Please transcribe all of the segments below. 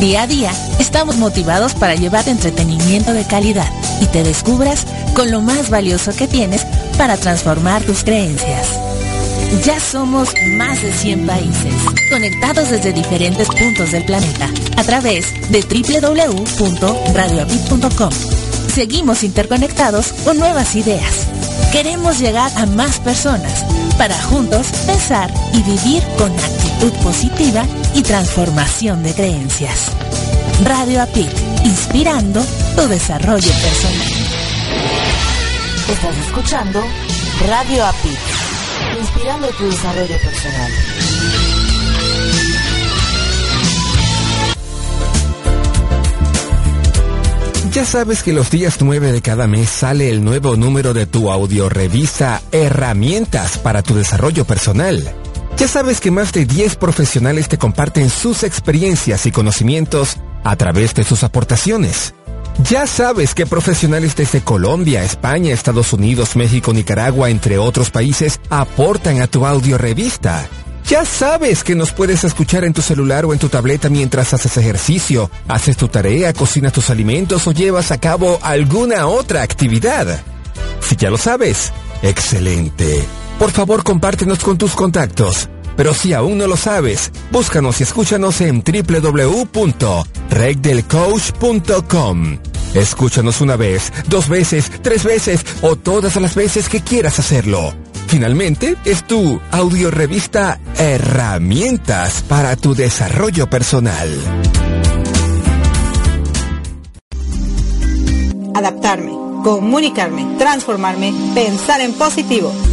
Día a día estamos motivados para llevar entretenimiento de calidad y te descubras con lo más valioso que tienes para transformar tus creencias. Ya somos más de 100 países, conectados desde diferentes puntos del planeta, a través de www.radioapit.com. Seguimos interconectados con nuevas ideas. Queremos llegar a más personas para juntos pensar y vivir con actitud positiva y transformación de creencias. Radio APIT, inspirando tu desarrollo personal. Estás escuchando Radio APIT, inspirando tu desarrollo personal. Ya sabes que los días 9 de cada mes sale el nuevo número de tu audiorevista Herramientas para tu desarrollo personal. Ya sabes que más de 10 profesionales te comparten sus experiencias y conocimientos a través de sus aportaciones. Ya sabes que profesionales desde Colombia, España, Estados Unidos, México, Nicaragua, entre otros países, aportan a tu audiorevista. Ya sabes que nos puedes escuchar en tu celular o en tu tableta mientras haces ejercicio, haces tu tarea, cocinas tus alimentos o llevas a cabo alguna otra actividad. Si ya lo sabes, excelente. Por favor, compártenos con tus contactos. Pero si aún no lo sabes, búscanos y escúchanos en www.regdelcoach.com. Escúchanos una vez, dos veces, tres veces o todas las veces que quieras hacerlo. Finalmente, es tu audiorevista Herramientas para tu desarrollo personal. Adaptarme, comunicarme, transformarme, pensar en positivo.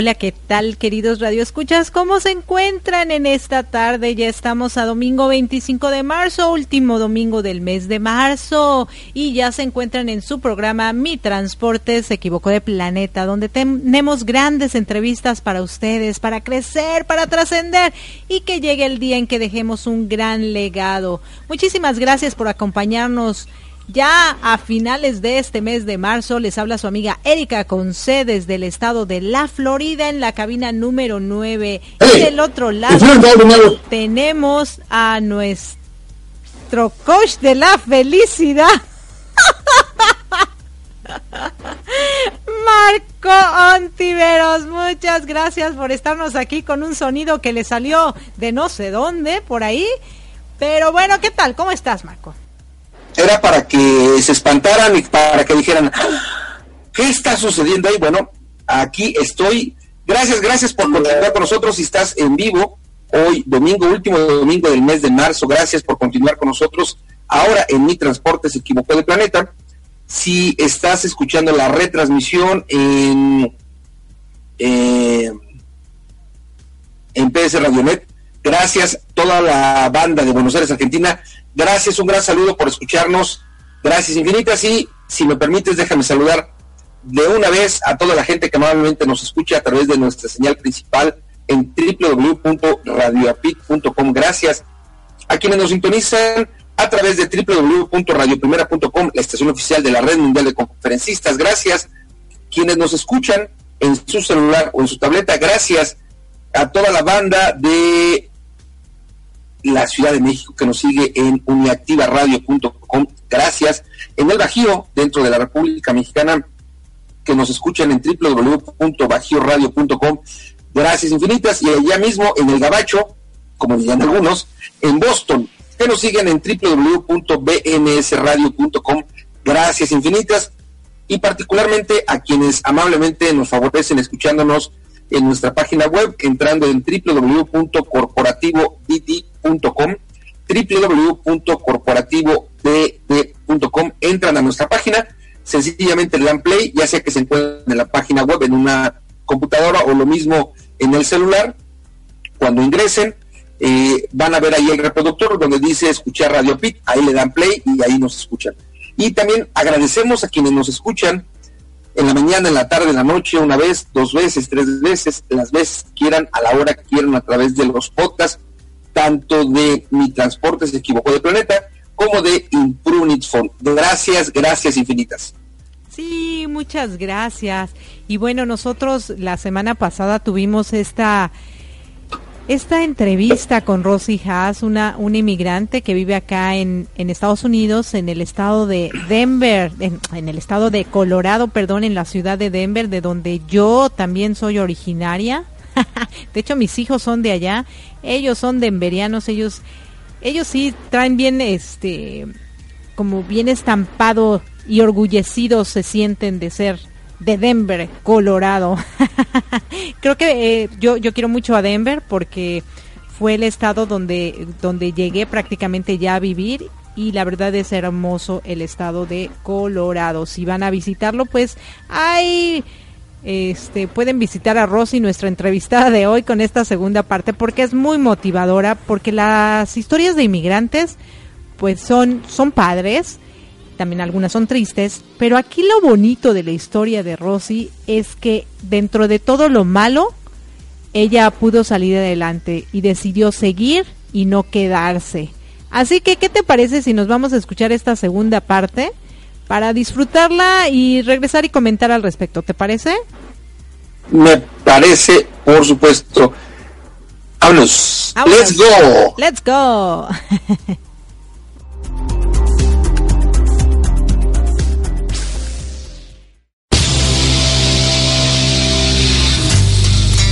Hola, ¿qué tal queridos radioescuchas? ¿Cómo se encuentran en esta tarde? Ya estamos a domingo 25 de marzo, último domingo del mes de marzo, y ya se encuentran en su programa Mi Transporte se equivocó de planeta, donde tenemos grandes entrevistas para ustedes, para crecer, para trascender y que llegue el día en que dejemos un gran legado. Muchísimas gracias por acompañarnos ya a finales de este mes de marzo les habla su amiga Erika Conce desde el estado de la Florida en la cabina número 9. y del otro lado tenemos a nuestro coach de la felicidad. Marco Ontiveros, muchas gracias por estarnos aquí con un sonido que le salió de no sé dónde, por ahí. Pero bueno, ¿qué tal? ¿Cómo estás, Marco? Era para que se espantaran y para que dijeran, ¿Qué está sucediendo ahí? Bueno, aquí estoy. Gracias, gracias por continuar con nosotros. Si estás en vivo, hoy domingo, último domingo del mes de marzo, gracias por continuar con nosotros. Ahora en mi transporte se equivocó de planeta. Si estás escuchando la retransmisión en, eh, en PS Radionet, gracias toda la banda de Buenos Aires, Argentina. Gracias, un gran saludo por escucharnos. Gracias infinitas y si me permites déjame saludar de una vez a toda la gente que amablemente nos escucha a través de nuestra señal principal en www.radioapit.com. Gracias a quienes nos sintonizan a través de www.radioprimera.com, la estación oficial de la Red Mundial de Conferencistas. Gracias quienes nos escuchan en su celular o en su tableta. Gracias a toda la banda de la Ciudad de México que nos sigue en uniactivaradio.com. Gracias. En el Bajío, dentro de la República Mexicana, que nos escuchan en www.bajioradio.com. Gracias infinitas. Y allá mismo en el Gabacho, como dirían algunos, en Boston, que nos siguen en www.bnsradio.com. Gracias infinitas. Y particularmente a quienes amablemente nos favorecen escuchándonos en nuestra página web, entrando en www.corporativodd.com, www.corporativodd.com, entran a nuestra página, sencillamente le dan play, ya sea que se encuentren en la página web, en una computadora o lo mismo en el celular, cuando ingresen, eh, van a ver ahí el reproductor donde dice escuchar Radio Pit, ahí le dan play y ahí nos escuchan. Y también agradecemos a quienes nos escuchan en la mañana, en la tarde, en la noche, una vez, dos veces, tres veces, las veces quieran, a la hora que quieran, a través de los podcasts, tanto de Mi Transporte se equivocó de planeta, como de Imprunit Phone. Gracias, gracias infinitas. Sí, muchas gracias. Y bueno, nosotros la semana pasada tuvimos esta esta entrevista con Rosy Haas, una, una inmigrante que vive acá en, en Estados Unidos, en el estado de Denver, en, en, el estado de Colorado, perdón, en la ciudad de Denver, de donde yo también soy originaria. de hecho, mis hijos son de allá, ellos son denverianos, ellos, ellos sí traen bien, este, como bien estampado y orgullecidos se sienten de ser de Denver, Colorado. Creo que eh, yo, yo quiero mucho a Denver porque fue el estado donde, donde llegué prácticamente ya a vivir y la verdad es hermoso el estado de Colorado. Si van a visitarlo, pues hay... Este, pueden visitar a Rosy, nuestra entrevistada de hoy, con esta segunda parte, porque es muy motivadora, porque las historias de inmigrantes, pues son, son padres, también algunas son tristes, pero aquí lo bonito de la historia de Rosy es que dentro de todo lo malo, ella pudo salir adelante y decidió seguir y no quedarse. Así que, ¿qué te parece si nos vamos a escuchar esta segunda parte para disfrutarla y regresar y comentar al respecto? ¿Te parece? Me parece, por supuesto. Vámonos. Let's go. Let's go.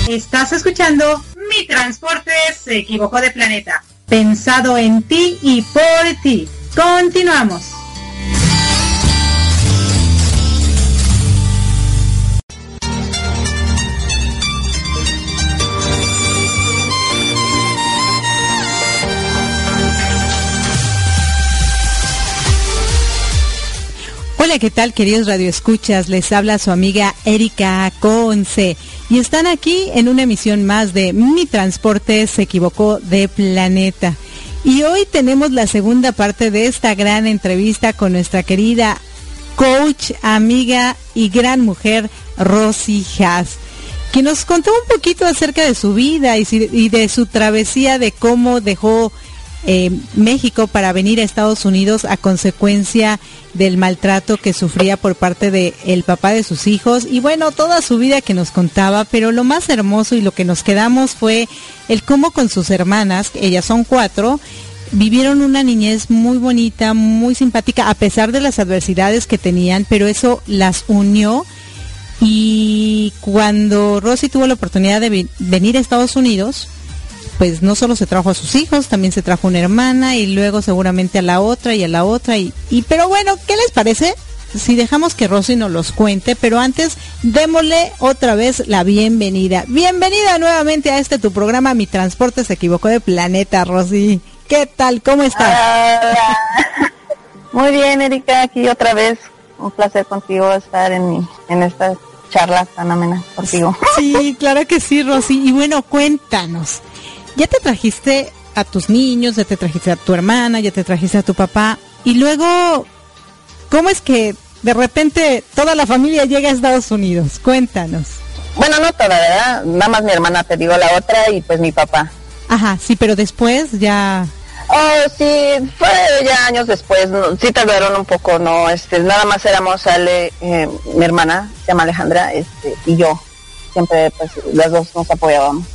Estás escuchando Mi Transporte se equivocó de planeta. Pensado en ti y por ti. Continuamos. Hola, ¿qué tal queridos radioescuchas? Les habla su amiga Erika Conce y están aquí en una emisión más de Mi Transporte se equivocó de planeta. Y hoy tenemos la segunda parte de esta gran entrevista con nuestra querida coach, amiga y gran mujer Rosy Haas, que nos contó un poquito acerca de su vida y, de su travesía de cómo dejó eh, México para venir a Estados Unidos a consecuencia del maltrato que sufría por parte de el papá de sus hijos y bueno, toda su vida que nos contaba, pero lo más hermoso y lo que nos quedamos fue el cómo con sus hermanas, ellas son cuatro, vivieron una niñez muy bonita, muy simpática, a pesar de las adversidades que tenían, pero eso las unió. Y cuando Rosy tuvo la oportunidad de venir a Estados Unidos, pues no solo se trajo a sus hijos, también se trajo una hermana y luego seguramente a la otra y a la otra y, y pero bueno, ¿qué les parece si dejamos que Rosy nos los cuente, pero antes démosle otra vez la bienvenida. Bienvenida nuevamente a este tu programa Mi Transporte se equivocó de planeta, Rosy. ¿Qué tal? ¿Cómo estás? Muy bien, Erika, aquí otra vez. Un placer contigo estar en, en esta charla tan amena contigo. Sí, claro que sí, Rosy. Y bueno, cuéntanos. ¿Ya te trajiste a tus niños, ya te trajiste a tu hermana, ya te trajiste a tu papá? Y luego, ¿cómo es que de repente toda la familia llega a Estados Unidos? Cuéntanos. Bueno, no toda, ¿verdad? Nada más mi hermana, te digo la otra, y pues mi papá. Ajá, sí, pero después ya... Oh, sí, fue ya años después, sí tardaron un poco, ¿no? Este, nada más éramos Ale, eh, mi hermana, se llama Alejandra, este, y yo. Siempre, pues, las dos nos apoyábamos.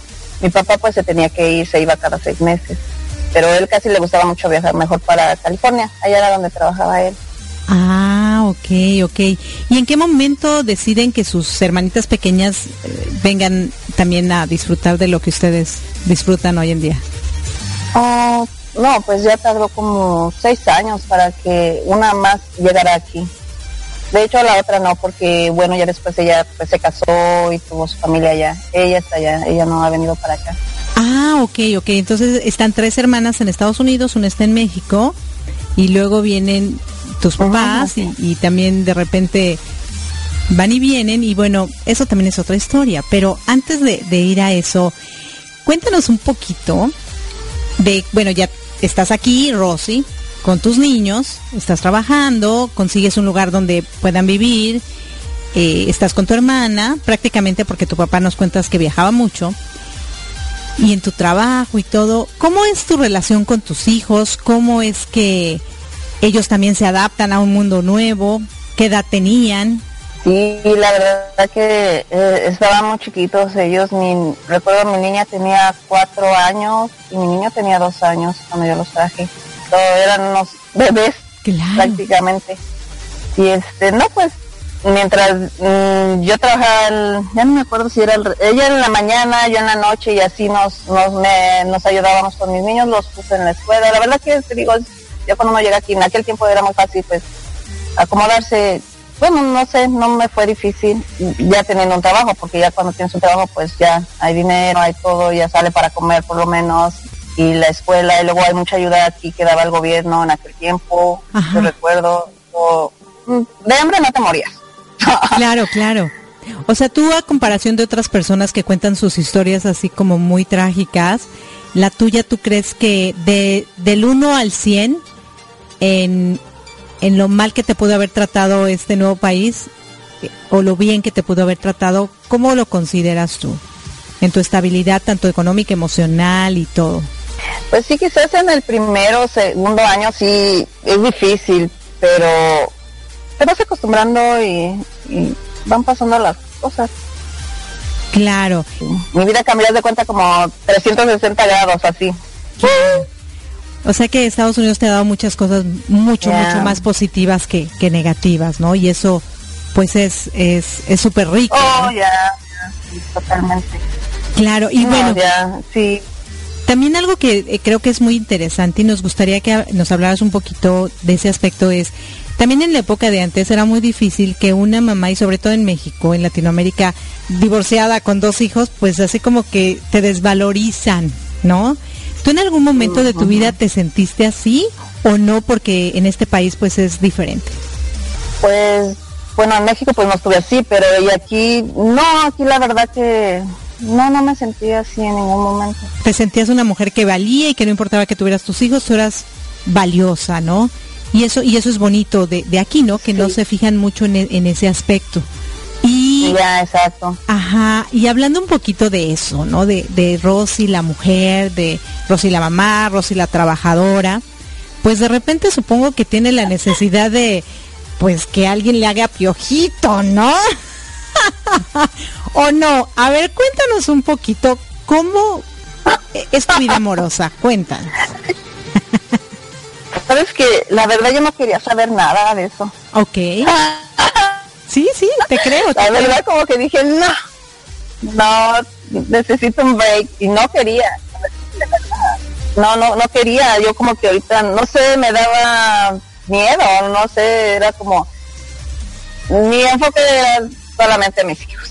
Mi papá, pues, se tenía que ir, se iba cada seis meses. Pero él casi le gustaba mucho viajar mejor para California, allá era donde trabajaba él. Ah, ok, ok. ¿Y en qué momento deciden que sus hermanitas pequeñas eh, vengan también a disfrutar de lo que ustedes disfrutan hoy en día? Oh, no, pues ya tardó como seis años para que una más llegara aquí. De hecho, la otra no, porque bueno, ya después ella pues, se casó y tuvo su familia allá. Ella está allá, ella no ha venido para acá. Ah, ok, ok. Entonces están tres hermanas en Estados Unidos, una está en México y luego vienen tus papás y, y también de repente van y vienen y bueno, eso también es otra historia. Pero antes de, de ir a eso, cuéntanos un poquito de, bueno, ya estás aquí, Rosy, con tus niños, estás trabajando, consigues un lugar donde puedan vivir, eh, estás con tu hermana, prácticamente porque tu papá nos cuentas que viajaba mucho, y en tu trabajo y todo, ¿cómo es tu relación con tus hijos? ¿Cómo es que ellos también se adaptan a un mundo nuevo? ¿Qué edad tenían? Sí, la verdad que eh, estaban muy chiquitos ellos. Mi, recuerdo mi niña tenía cuatro años y mi niño tenía dos años cuando yo los traje. Todos eran unos bebés Claro. prácticamente. Y este, no pues, mientras mm, yo trabajaba, el- ya no me acuerdo si era el, ella en la mañana, yo en la noche y así nos, nos, me- nos ayudábamos con mis niños, los puse en la escuela. La verdad que te digo, ya cuando uno llega aquí, en aquel tiempo era muy fácil pues acomodarse. Bueno, no sé, no me fue difícil ya teniendo un trabajo, porque ya cuando tienes un trabajo, pues ya hay dinero, hay todo, ya sale para comer por lo menos, y la escuela, y luego hay mucha ayuda aquí que daba el gobierno en aquel tiempo, Ajá. yo recuerdo, o, mm, de hambre no te morías. Claro, claro. O sea, tú a comparación de otras personas que cuentan sus historias así como muy trágicas, la tuya tú crees que de del 1 al 100 en, en lo mal que te pudo haber tratado este nuevo país o lo bien que te pudo haber tratado, ¿cómo lo consideras tú? En tu estabilidad tanto económica, emocional y todo. Pues sí, quizás en el primero, segundo año sí es difícil, pero te vas acostumbrando y, y van pasando las cosas. Claro. Mi vida cambió de cuenta como 360 grados así. O sea que Estados Unidos te ha dado muchas cosas mucho, mucho más positivas que, que negativas, ¿no? Y eso, pues es es es súper rico. Oh, ¿no? ya, ya, sí, totalmente. Claro, y No, bueno, sí. También algo que eh, creo que es muy interesante y nos gustaría que nos hablaras un poquito de ese aspecto es, también en la época de antes era muy difícil que una mamá, y sobre todo en México, en Latinoamérica, divorciada con dos hijos, pues así como que te desvalorizan, ¿no? ¿Tú en algún momento de tu vida te sentiste así o no? Porque en este país pues es diferente. Pues, bueno, en México pues no estuve así, pero y aquí, no, aquí la verdad que no, no me sentí así en ningún momento. te sentías una mujer que valía y que no importaba que tuvieras tus hijos, tú eras valiosa, ¿no? Y eso y eso es bonito de, de aquí, ¿no? Que no se fijan mucho en, en ese aspecto. Y Ya, exacto. ajá, y hablando un poquito de eso, ¿no? De, de Rosy la mujer, de Rosy la mamá, Rosy la trabajadora, pues de repente supongo que tiene la necesidad de pues que alguien le haga piojito, ¿no? o no. A ver, cuéntanos un poquito cómo es tu vida amorosa. Cuéntanos. Sabes que la verdad yo no quería saber nada de eso. Ok. Sí, sí, te creo. te La creo. verdad como que dije, no, no, necesito un break y no quería. No, no, no quería. Yo como que ahorita, no sé, me daba miedo, no sé, era como, mi enfoque solamente mis hijos.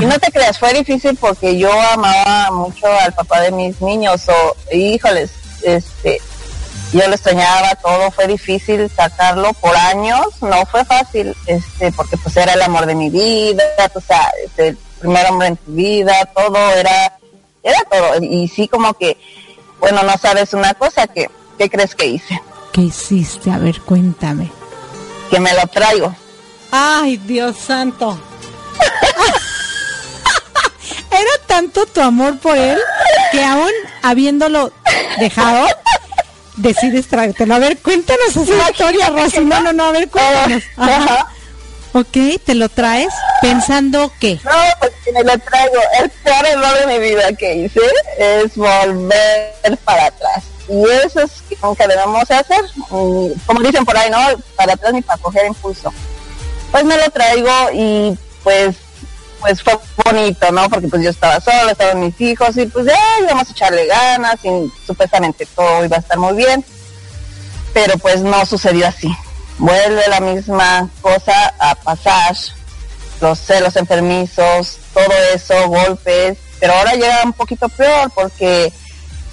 Y no te creas, fue difícil porque yo amaba mucho al papá de mis niños, o híjoles, este, yo lo extrañaba todo, fue difícil sacarlo por años, no fue fácil, este, porque pues era el amor de mi vida, o sea, el primer hombre en tu vida, todo era, era todo, y sí como que, bueno, no sabes una cosa, que, ¿qué crees que hice? ¿Qué hiciste? A ver, cuéntame. Que me lo traigo. Ay, Dios santo. Era tanto tu amor por él que aún habiéndolo dejado, decides traértelo. A ver, cuéntanos esa historia, Rosy. No, no, no, a ver, cuéntanos. Ajá. Ok, ¿te lo traes pensando qué? No, pues que me lo traigo. El peor error de mi vida que hice es volver para atrás. Y eso es lo que debemos hacer. Como dicen por ahí, ¿no? Para atrás ni para coger impulso. Pues me lo traigo y pues pues fue bonito, ¿no? Porque pues yo estaba sola, estaban mis hijos y pues ya íbamos a echarle ganas y supuestamente todo iba a estar muy bien. Pero pues no sucedió así. Vuelve la misma cosa a pasar, los celos enfermizos, todo eso, golpes, pero ahora llega un poquito peor porque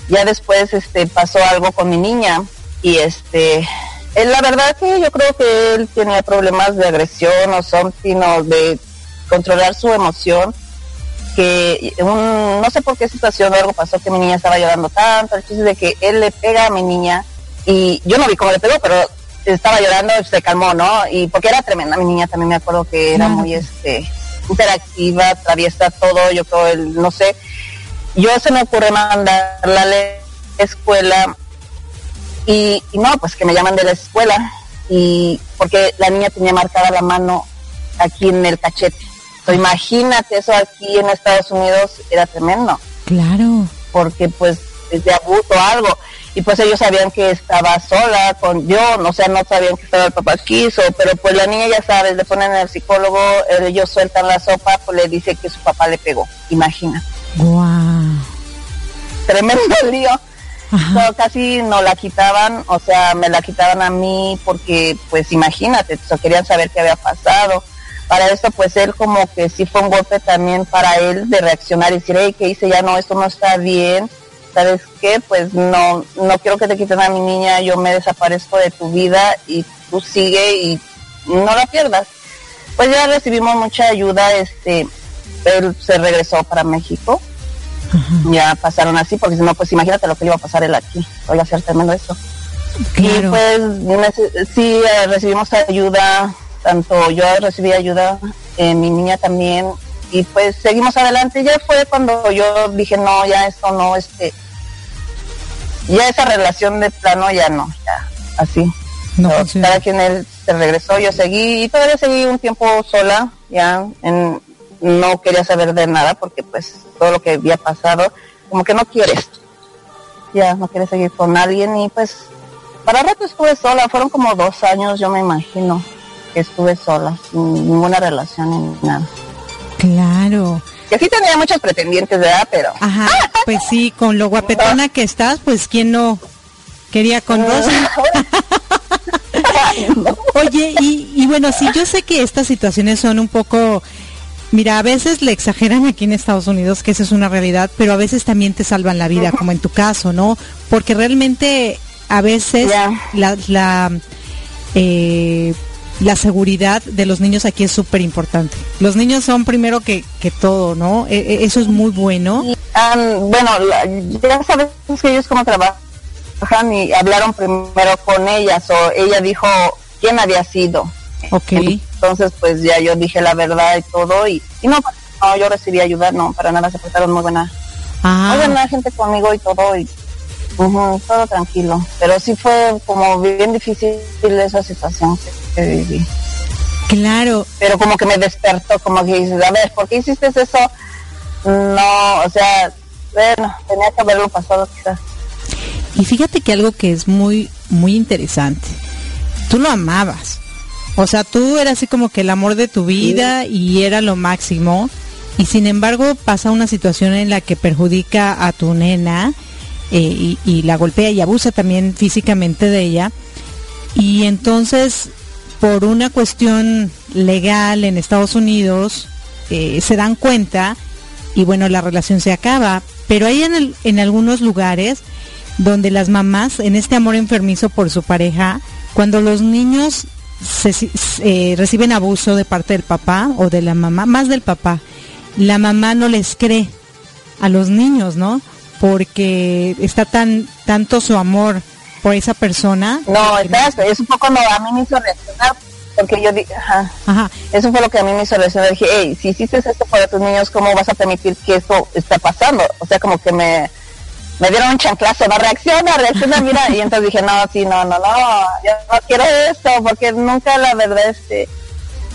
ya después este pasó algo con mi niña y este la verdad que yo creo que él tenía problemas de agresión o something o de controlar su emoción, que no sé por qué situación o algo pasó que mi niña estaba llorando tanto, el chiste de que él le pega a mi niña y yo no vi cómo le pegó, pero estaba llorando se calmó, ¿no? Y porque era tremenda mi niña, también me acuerdo que era muy este interactiva, traviesa todo, yo creo, el, no sé, yo se me ocurre mandarla a la escuela y, y, no, pues que me llaman de la escuela y porque la niña tenía marcada la mano aquí en el cachete imagínate, eso aquí en Estados Unidos era tremendo. Claro. Porque pues es de abuso algo. Y pues ellos sabían que estaba sola con yo, o sea, no sabían que estaba el papá quiso, pero pues la niña ya sabes, le ponen al psicólogo, ellos sueltan la sopa, pues le dice que su papá le pegó, imagina. Wow. Tremendo lío. casi no la quitaban, o sea, me la quitaban a mí porque, pues imagínate, querían saber qué había pasado para esto pues él como que sí fue un golpe también para él de reaccionar y decir, hey, ¿qué hice? Ya no, esto no está bien, ¿sabes qué? Pues no, no quiero que te quiten a mi niña, yo me desaparezco de tu vida y tú sigue y no la pierdas. Pues ya recibimos mucha ayuda, este, él se regresó para México, ya pasaron así, porque si no, pues imagínate lo que le iba a pasar él aquí, voy a hacer tremendo eso. Y pues sí, eh, recibimos ayuda, tanto yo recibí ayuda, eh, mi niña también, y pues seguimos adelante. Ya fue cuando yo dije, no, ya esto no, este, ya esa relación de plano ya no, ya, así. No, cada quien él se regresó, yo seguí, y todavía seguí un tiempo sola, ya, en, no quería saber de nada, porque pues todo lo que había pasado, como que no quieres, ya, no quieres seguir con alguien, y pues, para rato estuve sola, fueron como dos años, yo me imagino estuve sola, sin ninguna relación ni nada. Claro. Que sí tenía muchos pretendientes, ¿verdad? Pero... Ajá, pues sí, con lo guapetona que estás, pues ¿quién no quería con Rosy? Oye, y, y bueno, sí, yo sé que estas situaciones son un poco... Mira, a veces le exageran aquí en Estados Unidos, que esa es una realidad, pero a veces también te salvan la vida, como en tu caso, ¿no? Porque realmente a veces la, la eh, la seguridad de los niños aquí es súper importante. Los niños son primero que, que todo, ¿no? E, e, eso es muy bueno. bueno, ya sabes que ellos como trabajan y hablaron primero con ellas o ella dijo quién había sido. Ok. Entonces, pues ya yo dije la verdad y todo y, y no, no, yo recibí ayuda, no, para nada, se portaron muy buena. Ah. Muy buena gente conmigo y todo y todo tranquilo. Pero sí fue como bien difícil esa situación viví. Claro. Pero como que me despertó, como que dices, a ver, ¿por qué hiciste eso? No, o sea, bueno, tenía que haberlo pasado quizás. Y fíjate que algo que es muy, muy interesante, tú lo amabas. O sea, tú eras así como que el amor de tu vida y era lo máximo. Y sin embargo pasa una situación en la que perjudica a tu nena eh, y, la golpea y abusa también físicamente de ella. Y entonces por una cuestión legal en Estados Unidos eh, se dan cuenta y bueno, la relación se acaba. Pero hay en, en algunos lugares donde las mamás, en este amor enfermizo por su pareja, cuando los niños se, eh, reciben abuso de parte del papá o de la mamá, más del papá, la mamá no les cree a los niños, ¿no? Porque está tan tanto su amor por esa persona. No, exacto, es un poco no, a mí me hizo reaccionar porque yo dije, ajá, eso fue lo que a mí me hizo reaccionar. Dije, hey, si hiciste esto para tus niños, ¿cómo vas a permitir que eso esté pasando? O sea, como que me, me dieron un chanclazo, no reacciona, reacciona, mira, y entonces dije, no, sí, no, no, no, yo no quiero esto, porque nunca la verdad, este,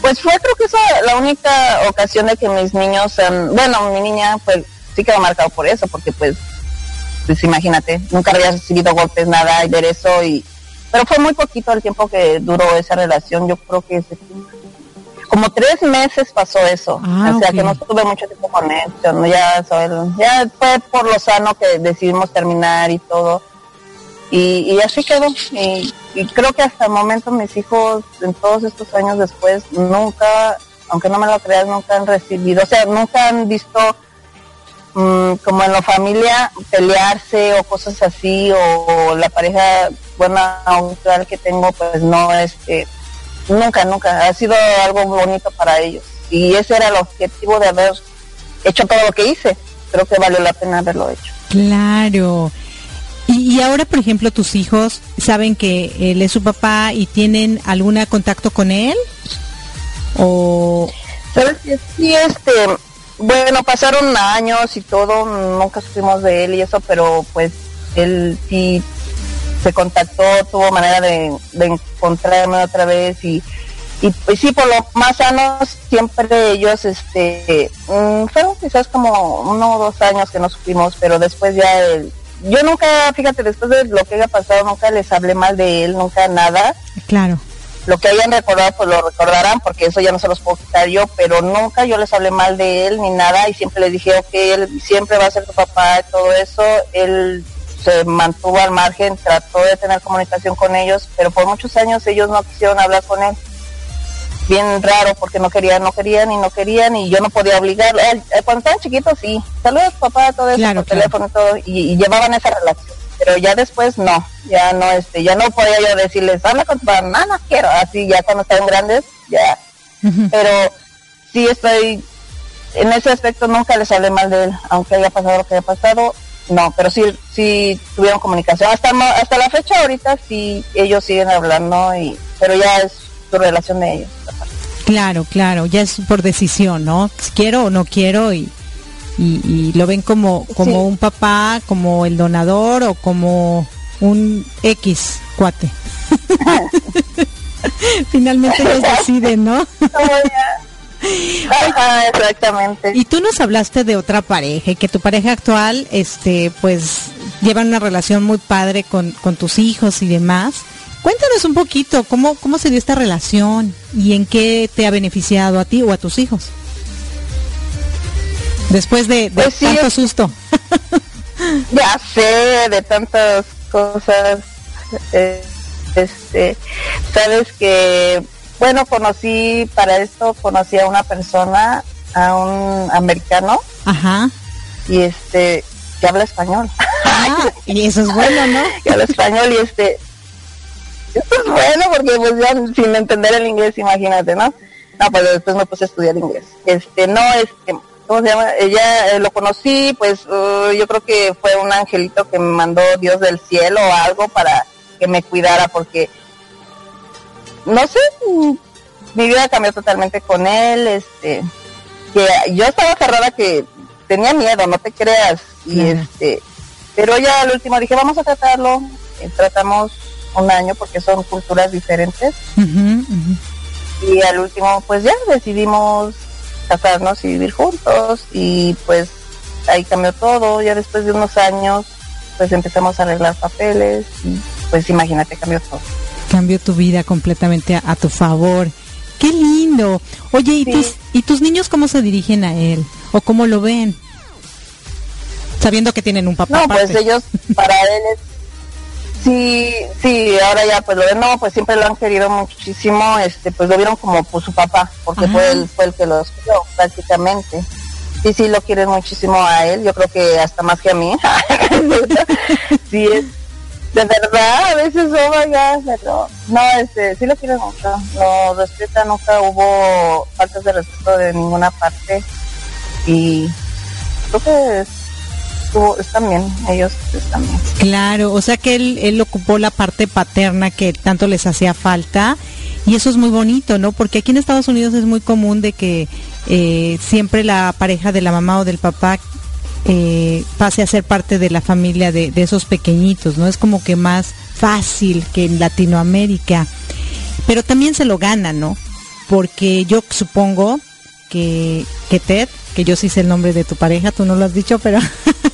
pues fue creo que esa la única ocasión de que mis niños, bueno, mi niña, pues sí quedó marcado por eso, porque pues, pues imagínate, nunca había recibido golpes, nada, y ver eso, y, pero fue muy poquito el tiempo que duró esa relación, yo creo que ese como tres meses pasó eso. Ah, o sea que no tuve mucho tiempo con él. Ya, ya fue por lo sano que decidimos terminar y todo. Y, así quedó. Y, creo que hasta el momento mis hijos, en todos estos años después, nunca, aunque no me lo creas, nunca han recibido, o sea, nunca han visto mm, como en la familia pelearse o cosas así, o, la pareja buena austral que tengo, pues no, este Nunca, nunca. Ha sido algo bonito para ellos. Y ese era el objetivo de haber hecho todo lo que hice. Creo que valió la pena haberlo hecho. Claro. Y, ahora, por ejemplo, tus hijos saben que él es su papá y tienen algún contacto con él? ¿O...? ¿Sabes? Sí, este... Bueno, pasaron años y todo, nunca supimos de él y eso, pero pues él sí se contactó, tuvo manera de, encontrarme otra vez y, y pues sí, por lo más sanos, siempre ellos, este, mm, fueron quizás como uno o dos años que no supimos, pero después ya, yo nunca, fíjate, después de lo que haya pasado, nunca les hablé mal de él, nunca nada. Claro. Lo que hayan recordado, pues lo recordarán, porque eso ya no se los puedo quitar yo, pero nunca yo les hablé mal de él ni nada, y siempre les dije, ok, él siempre va a ser tu papá, y todo eso, él se mantuvo al margen, trató de tener comunicación con ellos, pero por muchos años ellos no quisieron hablar con él. Bien raro porque no querían, no querían y no querían y yo no podía obligar. Cuando estaban chiquitos sí, saludos papá, todo eso por teléfono y todo y, llevaban esa relación. Pero ya después no, ya no, este, ya no podía yo decirles, habla con tu mamá, no, quiero, así ya cuando estaban grandes, ya. Pero sí estoy, en ese aspecto nunca les hablé mal de él, aunque haya pasado lo que haya pasado, no, pero sí, sí tuvieron comunicación. Hasta, hasta la fecha ahorita sí ellos siguen hablando, y pero ya es su relación de ellos. Claro, claro, ya es por decisión, ¿no? Quiero o no quiero y, y, lo ven como, como un papá, como el donador o como un X cuate. Finalmente ellos deciden, ¿no? exactamente. Y tú nos hablaste de otra pareja que tu pareja actual, este, pues, lleva una relación muy padre con, tus hijos y demás. Cuéntanos un poquito cómo, cómo se dio esta relación y en qué te ha beneficiado a ti o a tus hijos. Después de, pues tanto susto. ya sé, de tantas cosas. Eh, este, sabes que bueno, conocí, para esto conocí a una persona, a un americano. Ajá. Y este, que habla español. Ah, y eso es bueno, ¿no? que habla español y este, esto es bueno porque pues ya sin entender el inglés, imagínate, ¿no? No, pues después me puse a estudiar inglés. Este, no, este, ¿cómo se llama? Ella eh, lo conocí, pues uh, yo creo que fue un angelito que me mandó Dios del cielo o algo para que me cuidara porque no sé, mi vida cambió totalmente con él, este, que yo estaba cerrada que tenía miedo, no te creas, y este, pero ya al último dije, vamos a tratarlo, eh, tratamos un año porque son culturas diferentes, y al último pues ya decidimos casarnos y vivir juntos, y pues ahí cambió todo, ya después de unos años pues empezamos a arreglar papeles, y pues imagínate, cambió todo cambió tu vida completamente a, tu favor. Qué lindo. Oye, ¿y, tus, ¿y tus niños cómo se dirigen a él? ¿O cómo lo ven? Sabiendo que tienen un papá. No, pues ellos, para él es... Sí, sí, ahora ya pues lo de no, pues siempre lo han querido muchísimo, este, pues lo vieron como pues, su papá, porque fue el, fue el que los crió prácticamente. Sí, sí, lo quieren muchísimo a él, yo creo que hasta más que a mí. sí, es, de verdad, a veces, oh my no, este, sí lo quieren mucho, lo respeta, nunca hubo faltas de respeto de ninguna parte y creo que es están bien, ellos están bien. Claro, o sea que él, él ocupó la parte paterna que tanto les hacía falta y eso es muy bonito, ¿no? Porque aquí en Estados Unidos es muy común de que eh, siempre la pareja de la mamá o del papá eh, pase a ser parte de la familia de, esos pequeñitos, ¿no? Es como que más fácil que en Latinoamérica, pero también se lo gana, ¿no? Porque yo supongo que, que Ted, que yo sí sé el nombre de tu pareja, tú no lo has dicho, pero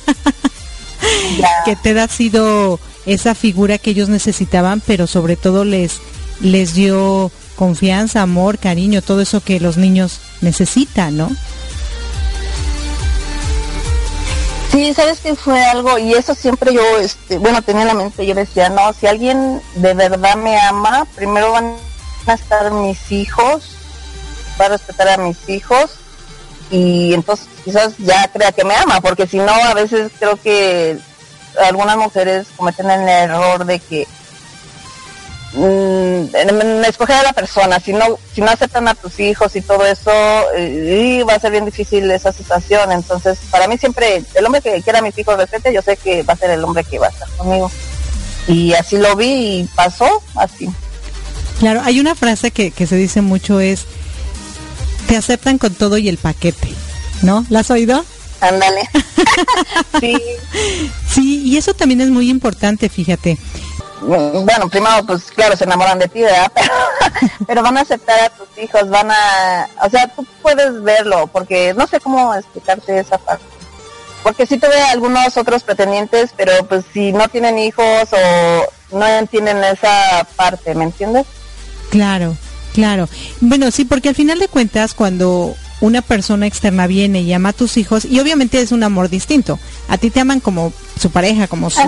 que Ted ha sido esa figura que ellos necesitaban, pero sobre todo les, les dio confianza, amor, cariño, todo eso que los niños necesitan, ¿no? Sí, sabes que fue algo, y eso siempre yo, este, bueno, tenía en la mente, yo decía, no, si alguien de verdad me ama, primero van a estar mis hijos, va a respetar a mis hijos, y entonces quizás ya crea que me ama, porque si no, a veces creo que algunas mujeres cometen el error de que mmm, escoger a la persona, si no, si no aceptan a tus hijos y todo eso, y va a ser bien difícil esa situación. Entonces, para mí siempre, el hombre que quiera a mis hijos respete, yo sé que va a ser el hombre que va a estar conmigo. Y así lo vi y pasó así. Claro, hay una frase que, que se dice mucho es, te aceptan con todo y el paquete, ¿no? ¿La has oído? Ándale. sí. Sí, y eso también es muy importante, fíjate. Bueno, primero, pues claro, se enamoran de ti, ¿verdad? Pero, van a aceptar a tus hijos, van a... O sea, tú puedes verlo, porque no sé cómo explicarte esa parte. Porque sí tuve algunos otros pretendientes, pero pues si no tienen hijos o no entienden esa parte, ¿me entiendes? Claro, claro. Bueno, sí, porque al final de cuentas, cuando una persona externa viene y ama a tus hijos y obviamente es un amor distinto. A ti te aman como su pareja, como su,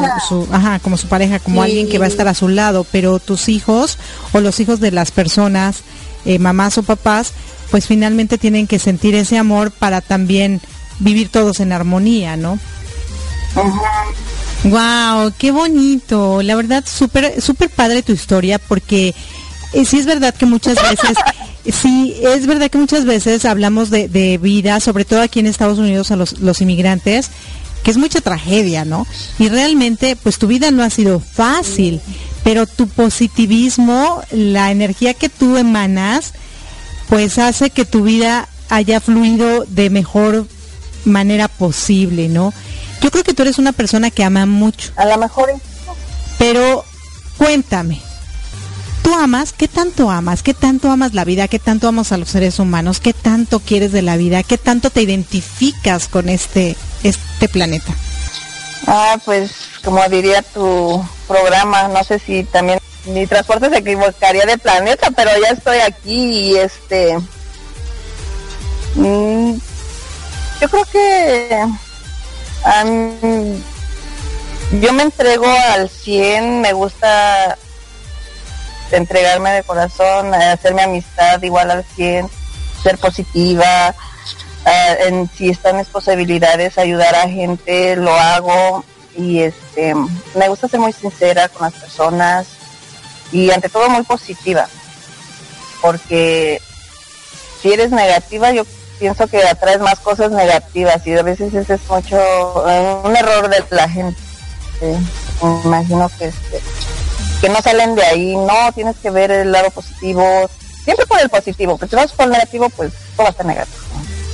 ajá. como su pareja, como alguien que va a estar a su lado, pero tus hijos o los hijos de las personas, eh, mamás o papás, pues finalmente tienen que sentir ese amor para también vivir todos en armonía, ¿no? Wow, qué bonito. La verdad, súper, súper padre tu historia porque eh, sí es verdad que muchas veces Sí, es verdad que muchas veces hablamos de, vida, sobre todo aquí en Estados Unidos a los, los, inmigrantes, que es mucha tragedia, ¿no? Y realmente, pues tu vida no ha sido fácil, pero tu positivismo, la energía que tú emanas, pues hace que tu vida haya fluido de mejor manera posible, ¿no? Yo creo que tú eres una persona que ama mucho. A lo mejor. Pero cuéntame, tú amas, ¿qué tanto amas? ¿Qué tanto amas la vida? ¿Qué tanto amas a los seres humanos? ¿Qué tanto quieres de la vida? ¿Qué tanto te identificas con este, este planeta? Ah, pues como diría tu programa, no sé si también mi transporte se equivocaría de planeta, pero ya estoy aquí y este... Mm, yo creo que yo me entrego al 100, me gusta entregarme de corazón, hacerme amistad igual al 100, ser positiva, eh, en, si están mis posibilidades ayudar a gente, lo hago. Y este me gusta ser muy sincera con las personas y ante todo muy positiva. Porque si eres negativa yo pienso que atraes más cosas negativas y a veces ese es mucho eh, un error de la gente. Me imagino que este que no salen de ahí, no, tienes que ver el lado positivo, siempre por el positivo, porque si vas por el negativo, pues todo va a estar negativo.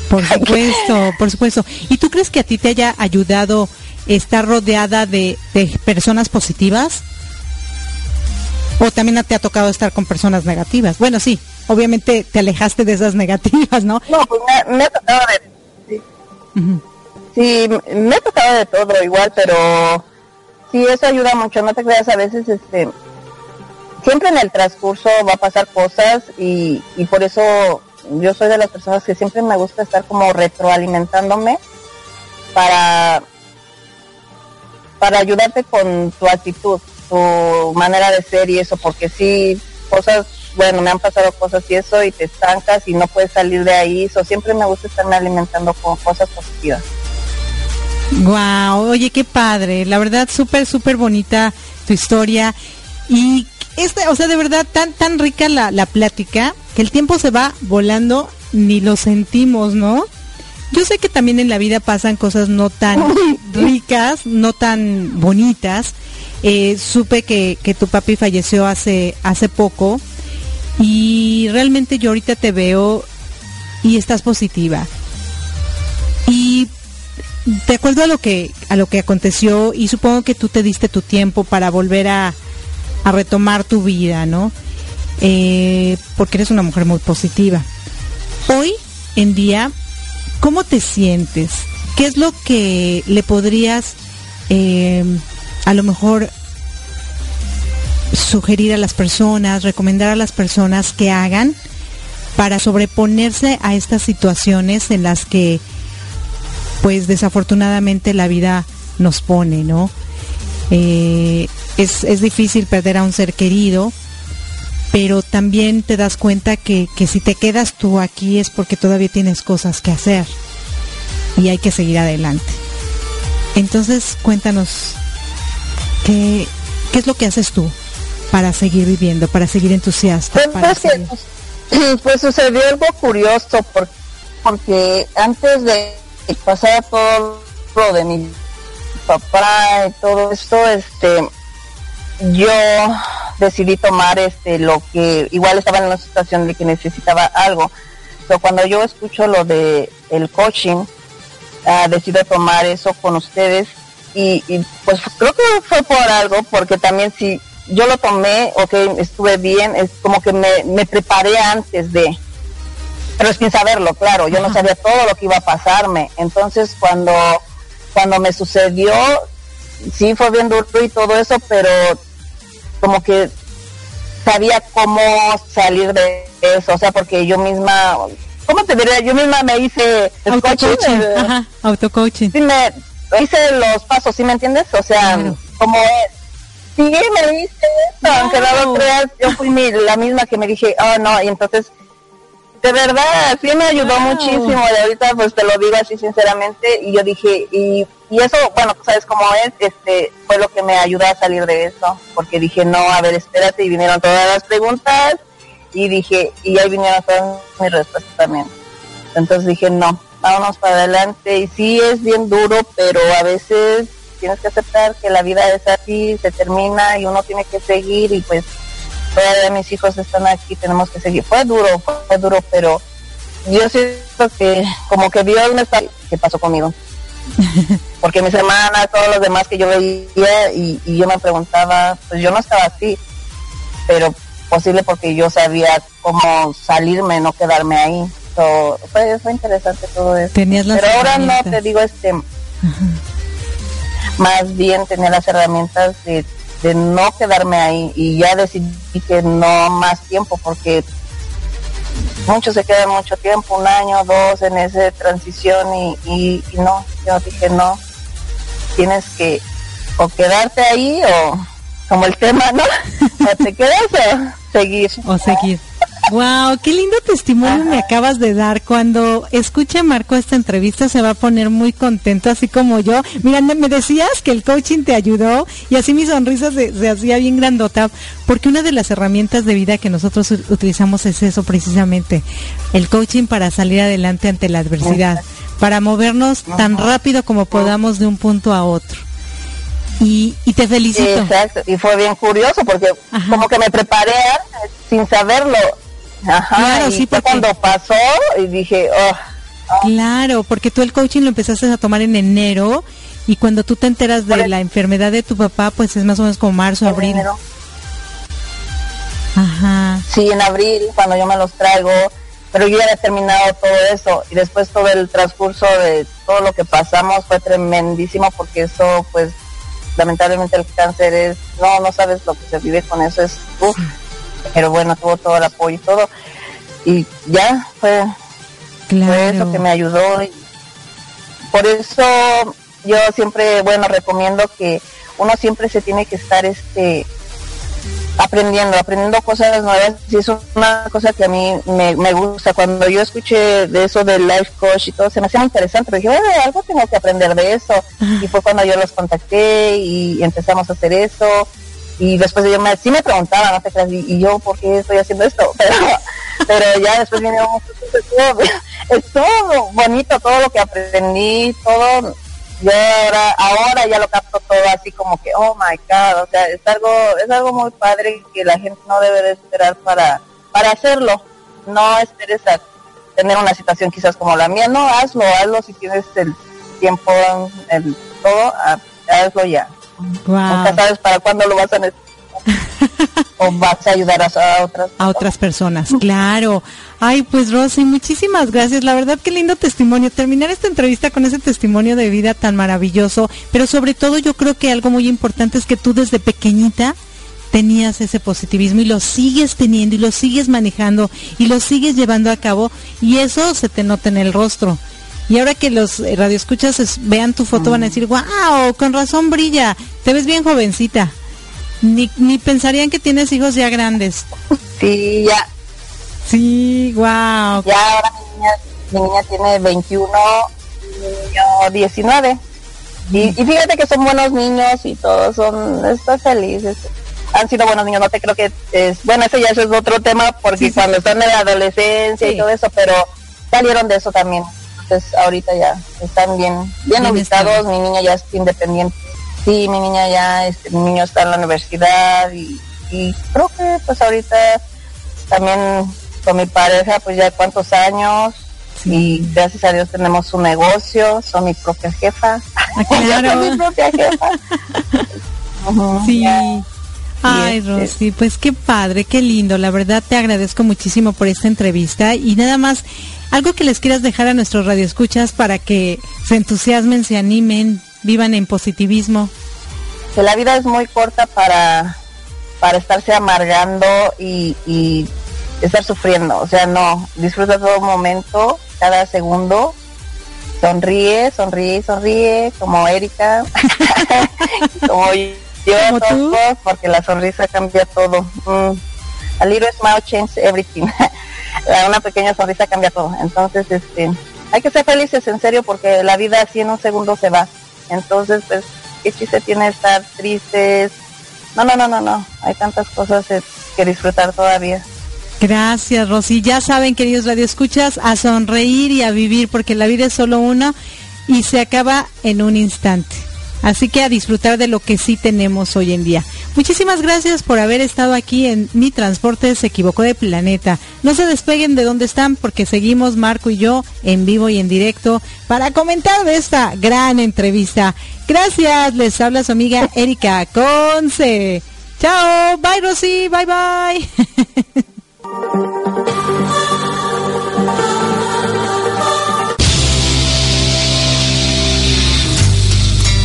Por supuesto, por supuesto. ¿Y tú crees que a ti te haya ayudado estar rodeada de, personas positivas? ¿O también te ha tocado estar con personas negativas? Bueno, sí, obviamente te alejaste de esas negativas, ¿no? No, pues me, ha tocado de... Sí. sí, me ha tocado de todo igual, pero sí, eso ayuda mucho, no te creas, a veces este siempre en el transcurso va a pasar cosas y, y por eso yo soy de las personas que siempre me gusta estar como retroalimentándome para para ayudarte con tu actitud, tu manera de ser y eso, porque sí, cosas, bueno, me han pasado cosas y eso y te estancas y no puedes salir de ahí, eso siempre me gusta estarme alimentando con cosas positivas. Wow, oye, qué padre, la verdad súper, súper bonita tu historia y esta, o sea, de verdad tan, tan rica la, la plática que el tiempo se va volando, ni lo sentimos, ¿no? Yo sé que también en la vida pasan cosas no tan ricas, no tan bonitas. Eh, supe que, que, tu papi falleció hace, hace poco y realmente yo ahorita te veo y estás positiva. Y de acuerdo a lo que, a lo que aconteció, y supongo que tú te diste tu tiempo para volver a, retomar tu vida, ¿no? Eh, porque eres una mujer muy positiva. Hoy en día ¿Cómo te sientes? ¿Qué es lo que le podrías eh, a lo mejor sugerir a las personas, recomendar a las personas que hagan para sobreponerse a estas situaciones en las que pues desafortunadamente la vida nos pone, ¿no? Eh, es, es, difícil perder a un ser querido, pero también te das cuenta que, que si te quedas tú aquí es porque todavía tienes cosas que hacer y hay que seguir adelante. Entonces, cuéntanos, ¿qué, qué es lo que haces tú para seguir viviendo, para seguir entusiasta? Pues, pues, pues sucedió algo curioso porque, porque antes de pasar todo lo de mi papá y todo esto, este, yo decidí tomar este lo que igual estaba en una situación de que necesitaba algo. Pero cuando yo escucho lo de el coaching, uh, decido tomar eso con ustedes y, y, pues creo que fue por algo, porque también si yo lo tomé, ok, estuve bien, es como que me, me preparé antes de, pero sin saberlo, claro, yo no sabía todo lo que iba a pasarme. Entonces cuando, cuando me sucedió, sí fue bien duro y todo eso, pero como que sabía cómo salir de eso, o sea, porque yo misma, ¿cómo te diría? Yo misma me hice el coaching, ajá, auto-coaching. Sí, me hice los pasos, ¿sí me entiendes? O sea, como es. Sí, me hice eso, aunque no lo creas, yo fui mi, la misma que me dije, oh no, y entonces de verdad, sí me ayudó muchísimo y ahorita pues te lo digo así sinceramente y yo dije, y, y eso, bueno, tú sabes cómo es, este, fue lo que me ayudó a salir de eso, porque dije, no, a ver, espérate, y vinieron todas las preguntas y dije, y ahí vinieron todas mis respuestas también. Entonces dije, no, vámonos para adelante y sí es bien duro, pero a veces tienes que aceptar que la vida es así, se termina y uno tiene que seguir y pues todavía mis hijos están aquí, tenemos que seguir. Fue duro, fue duro, pero yo siento que como que Dios me está... ¿Qué pasó conmigo? Porque mis hermanas, todos los demás que yo veía y, y, yo me preguntaba, pues yo no estaba así, pero posible porque yo sabía cómo salirme, no quedarme ahí. So, fue, fue interesante todo eso. pero ahora no, te digo, este, más bien tener las herramientas de de no quedarme ahí y ya decidí que no más tiempo porque muchos se quedan mucho tiempo, un año, dos en esa transición y, y, no, yo dije no, tienes que o quedarte ahí o como el tema, ¿no? o te quedas o seguir. O seguir. Wow, qué lindo testimonio me acabas de dar. Cuando escuche Marco esta entrevista se va a poner muy contento, así como yo. Mira, me decías que el coaching te ayudó y así mi sonrisa se, hacía bien grandota, porque una de las herramientas de vida que nosotros utilizamos es eso precisamente, el coaching para salir adelante ante la adversidad, para movernos tan rápido como podamos de un punto a otro. Y, y, te felicito. exacto, y fue bien curioso porque como que me preparé sin saberlo Ajá, claro, y sí, fue cuando pasó y dije, oh, Claro, porque tú el coaching lo empezaste a tomar en enero y cuando tú te enteras de la enfermedad de tu papá, pues es más o menos como marzo, abril. Enero. Ajá. Sí, en abril, cuando yo me los traigo, pero yo ya he terminado todo eso y después todo el transcurso de todo lo que pasamos fue tremendísimo porque eso, pues, lamentablemente el cáncer es, no, no sabes lo que se vive con eso, es, uff pero bueno, tuvo todo el apoyo y todo. Y ya fue, eso que me ayudó. Y por eso yo siempre, bueno, recomiendo que uno siempre se tiene que estar este aprendiendo, aprendiendo cosas nuevas. Y es una cosa que a mí me, me, gusta. Cuando yo escuché de eso del life coach y todo, se me hacía muy interesante. Pero dije, bueno, algo tengo que aprender de eso. Y fue cuando yo los contacté y empezamos a hacer eso. Y después yo me, sí me preguntaba, no te creas, y, yo, ¿por qué estoy haciendo esto? Pero, pero ya después viene, es todo bonito, todo lo que aprendí, todo yo ahora, ahora ya lo capto todo así como que, oh my God, o sea, es algo, es algo muy padre que la gente no debe de esperar para, para hacerlo. No esperes a tener una situación quizás como la mía, no, hazlo, hazlo si tienes el tiempo, el todo, hazlo ya. Nunca sabes para cuándo lo vas a necesitar. o vas a ayudar a, otras a otras personas. claro. Ay pues Rosy muchísimas gracias. La verdad qué lindo testimonio. Terminar esta entrevista con ese testimonio de vida tan maravilloso pero sobre todo yo creo que algo muy importante es que tú desde pequeñita tenías ese positivismo y lo sigues teniendo y lo sigues manejando y lo sigues llevando a cabo y eso se te nota en el rostro y ahora que los radioescuchas vean tu foto van a decir, wow, con razón brilla, te ves bien jovencita. Ni, ni pensarían que tienes hijos ya grandes. Sí, ya. Sí, wow. Ya ahora mi niña, mi niña tiene 21, mi niño 19. Y, y, fíjate que son buenos niños y todos son, estás felices. Han sido buenos niños, no te creo que es, bueno, eso ya es otro tema porque cuando están en la adolescencia y todo eso, pero salieron de eso también. Ahorita ya están bien, bien, ubicados, mi niña ya es independiente Sí, mi niña ya, este, mi niño está en la universidad y, creo que pues ahorita también con mi pareja pues ya cuántos años y gracias a Dios tenemos un negocio, soy mi propia jefa. Ah, claro. mi propia jefa. sí. Ay, este, Rosy, pues qué padre, qué lindo. La verdad te agradezco muchísimo por esta entrevista y nada más algo que les quieras dejar a nuestros radioescuchas para que se entusiasmen, se animen, vivan en positivismo. Que la vida es muy corta para, para estarse amargando y, y estar sufriendo. O sea, no, disfruta todo momento, cada segundo. Sonríe, sonríe, sonríe, como Erika, como yo, porque la sonrisa cambia todo. Mm. A little smile changes everything. Una pequeña sonrisa cambia todo. Entonces, este, hay que ser felices en serio porque la vida así en un segundo se va. Entonces, pues, ¿qué chiste tiene estar tristes? No, no, no, no, no. Hay tantas cosas que disfrutar todavía. Gracias, Rosy. Ya saben, queridos radioescuchas, a sonreír y a vivir, porque la vida es solo una y se acaba en un instante. Así que a disfrutar de lo que sí tenemos hoy en día. Muchísimas gracias por haber estado aquí en Mi Transporte se equivocó de planeta. No se despeguen de donde están porque seguimos Marco y yo en vivo y en directo para comentar de esta gran entrevista. Gracias, les habla su amiga Erika Conce. Chao, bye Rosy, bye bye.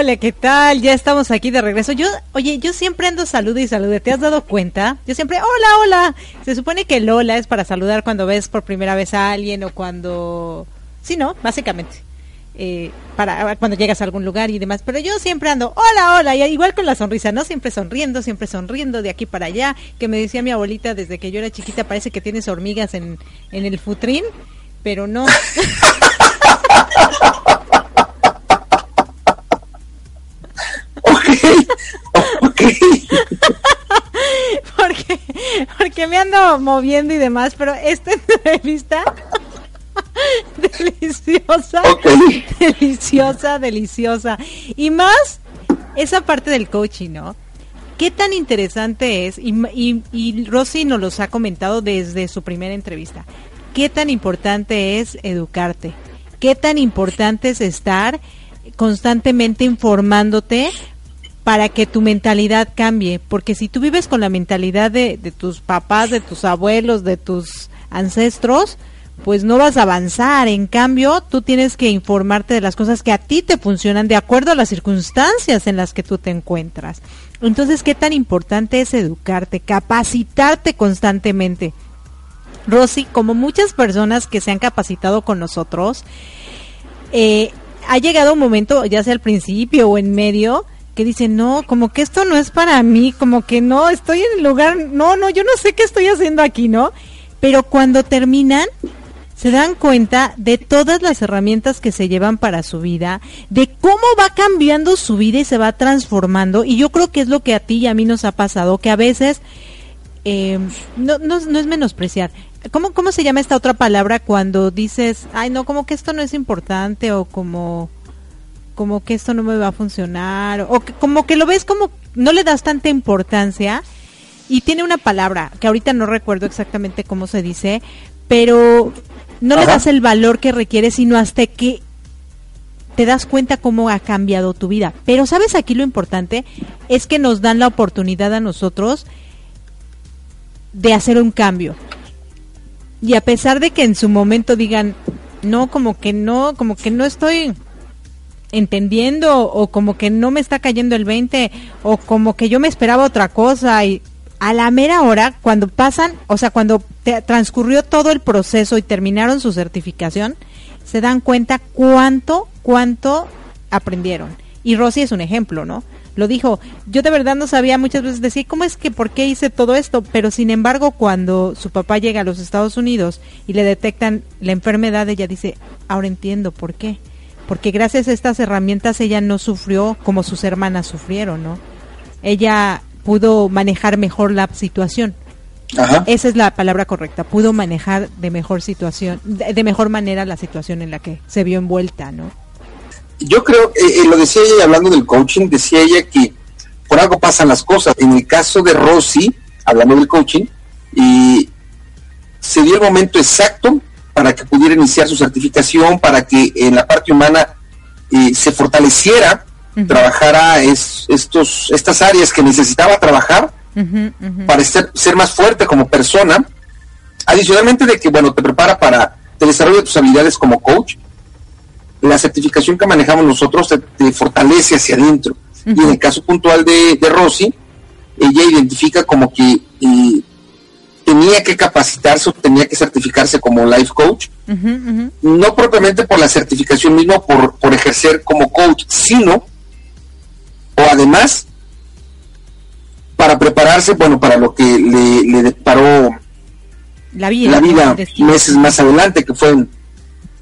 Hola, ¿qué tal? Ya estamos aquí de regreso. Yo, oye, yo siempre ando salude y salude. ¿Te has dado cuenta? Yo siempre, hola, hola. Se supone que el hola es para saludar cuando ves por primera vez a alguien o cuando... Sí, ¿no? Básicamente. Eh, para cuando llegas a algún lugar y demás. Pero yo siempre ando, hola, hola, y igual con la sonrisa, ¿no? Siempre sonriendo, siempre sonriendo de aquí para allá. Que me decía mi abuelita desde que yo era chiquita, parece que tienes hormigas en, en el futrín, pero no. porque, porque me ando moviendo y demás, pero esta entrevista deliciosa, deliciosa, deliciosa. Y más esa parte del coaching, ¿no? Qué tan interesante es, y, y, y Rosy nos los ha comentado desde su primera entrevista, qué tan importante es educarte, qué tan importante es estar constantemente informándote para que tu mentalidad cambie, porque si tú vives con la mentalidad de, tus papás, de tus abuelos, de tus ancestros, pues no vas a avanzar. En cambio, tú tienes que informarte de las cosas que a ti te funcionan de acuerdo a las circunstancias en las que tú te encuentras. Entonces, ¿qué tan importante es educarte, capacitarte constantemente? Rosy, como muchas personas que se han capacitado con nosotros, eh, ha llegado un momento, ya sea al principio o en medio, que dicen, no, como que esto no es para mí, como que no, estoy en el lugar, no, no, yo no sé qué estoy haciendo aquí, ¿no? Pero cuando terminan, se dan cuenta de todas las herramientas que se llevan para su vida, de cómo va cambiando su vida y se va transformando. Y yo creo que es lo que a ti y a mí nos ha pasado, que a veces eh, no, no, no, es menospreciar. ¿Cómo, ¿Cómo se llama esta otra palabra cuando dices, ay, no, como que esto no es importante o como, como que esto no me va a funcionar o que, como que lo ves como no le das tanta importancia y tiene una palabra que ahorita no recuerdo exactamente cómo se dice, pero no le das el valor que requiere, sino hasta que te das cuenta cómo ha cambiado tu vida. Pero sabes aquí lo importante es que nos dan la oportunidad a nosotros de hacer un cambio. Y a pesar de que en su momento digan, no, como que no, como que no estoy entendiendo o como que no me está cayendo el 20 o como que yo me esperaba otra cosa y a la mera hora, cuando pasan, o sea, cuando transcurrió todo el proceso y terminaron su certificación, se dan cuenta cuánto, cuánto aprendieron. Y Rosy es un ejemplo, ¿no? Lo dijo, yo de verdad no sabía muchas veces decir, ¿cómo es que, por qué hice todo esto? Pero sin embargo, cuando su papá llega a los Estados Unidos y le detectan la enfermedad, ella dice, ahora entiendo por qué. Porque gracias a estas herramientas ella no sufrió como sus hermanas sufrieron, ¿no? Ella pudo manejar mejor la situación. Esa es la palabra correcta. Pudo manejar de mejor situación, de, mejor manera la situación en la que se vio envuelta, ¿no? Yo creo, eh, eh, lo decía ella hablando del coaching, decía ella que por algo pasan las cosas. En el caso de Rosy, hablando del coaching, y se dio el momento exacto para que pudiera iniciar su certificación, para que en la parte humana eh, se fortaleciera trabajara es, estos, estas áreas que necesitaba trabajar para ser, ser, más fuerte como persona. Adicionalmente de que, bueno, te prepara para el desarrollo de tus habilidades como coach. La certificación que manejamos nosotros te, fortalece hacia adentro. Y en el caso puntual de, de Rosy, ella identifica como que eh, tenía que capacitarse o tenía que certificarse como life coach, no propiamente por la certificación misma, por, por ejercer como coach, sino o además para prepararse, bueno, para lo que le, le deparó la vida, la vida meses más adelante, que fue el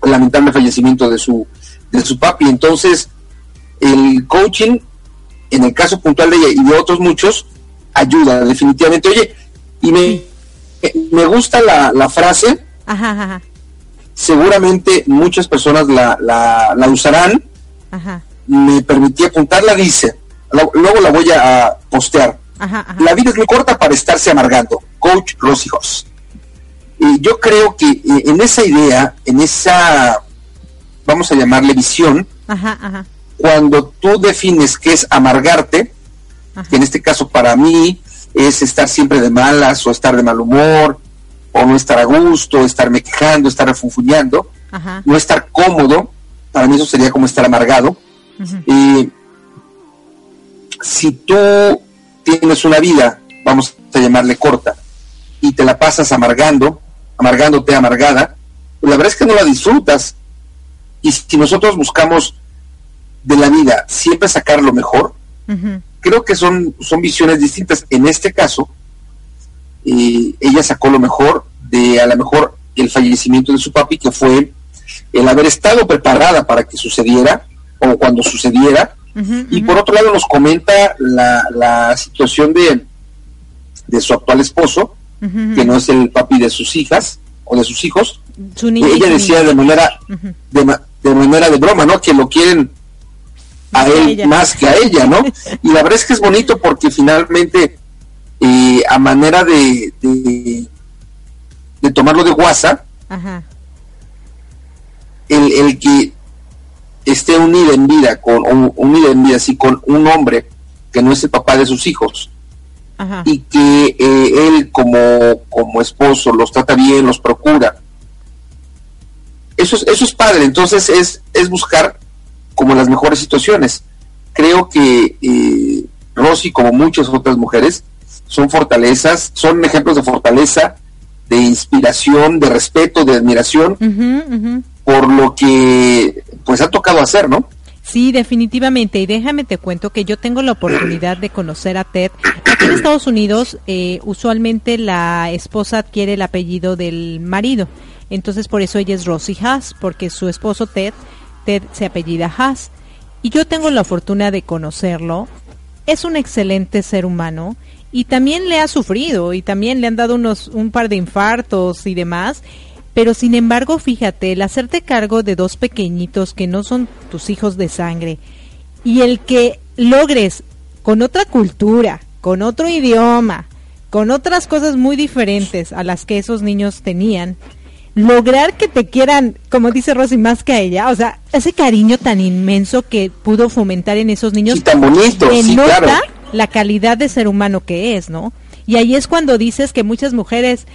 lamentable fallecimiento de su, de su papi. Entonces, el coaching, en el caso puntual de ella y de otros muchos, ayuda definitivamente. Oye, y me, me gusta la, la frase, seguramente muchas personas la, la, la usarán. Me permití apuntarla, dice, luego la voy a postear. La vida es muy corta para estarse amargando. Coach Rosy Hoss. Y yo creo que eh, en esa idea, en esa, vamos a llamarle visión, cuando tú defines qué es amargarte, que en este caso para mí es estar siempre de malas o estar de mal humor, o no estar a gusto, estarme quejando, estar refunfuñando, no estar cómodo, para mí eso sería como estar amargado. Y si tú tienes una vida, vamos a llamarle corta, y te la pasas amargando, amargándote amargada, pues la verdad es que no la disfrutas. Y si nosotros buscamos de la vida siempre sacar lo mejor, creo que son, son visiones distintas. En este caso, eh, ella sacó lo mejor de a lo mejor el fallecimiento de su papi, que fue el haber estado preparada para que sucediera, o cuando sucediera, y por otro lado nos comenta la, la situación de, de su actual esposo, que no es el papi de sus hijas o de sus hijos. ella decía de manera de, manera de broma, ¿no? Que lo quieren a él más que a ella, ¿no? y la verdad es que es bonito porque finalmente eh, a manera de, de, tomarlo de guasa, el, el que esté unida en vida con unida en vida así con un hombre que no es el papá de sus hijos y que eh, él como como esposo los trata bien los procura. Eso es, eso es padre, entonces es, es buscar como las mejores situaciones. Creo que eh, Rosy, como muchas otras mujeres, son fortalezas, son ejemplos de fortaleza, de inspiración, de respeto, de admiración, por lo que pues ha tocado hacer, ¿no? Sí, definitivamente. Y déjame te cuento que yo tengo la oportunidad de conocer a Ted. Aquí en Estados Unidos, eh, usualmente la esposa adquiere el apellido del marido. Entonces, por eso ella es Rosie Haas, porque su esposo Ted, Se apellida Haas. Y yo tengo la fortuna de conocerlo. Es un excelente ser humano y también le ha sufrido y también le han dado unos un par de infartos y demás pero sin embargo, fíjate, el hacerte cargo de dos pequeñitos que no son tus hijos de sangre y el que logres con otra cultura, con otro idioma, con otras cosas muy diferentes a las que esos niños tenían, lograr que te quieran, como dice Rosy, más que a ella, o sea, ese cariño tan inmenso que pudo fomentar en esos niños, tan bonito, denota la calidad de ser humano que es, ¿no? Y ahí es cuando dices que muchas mujeres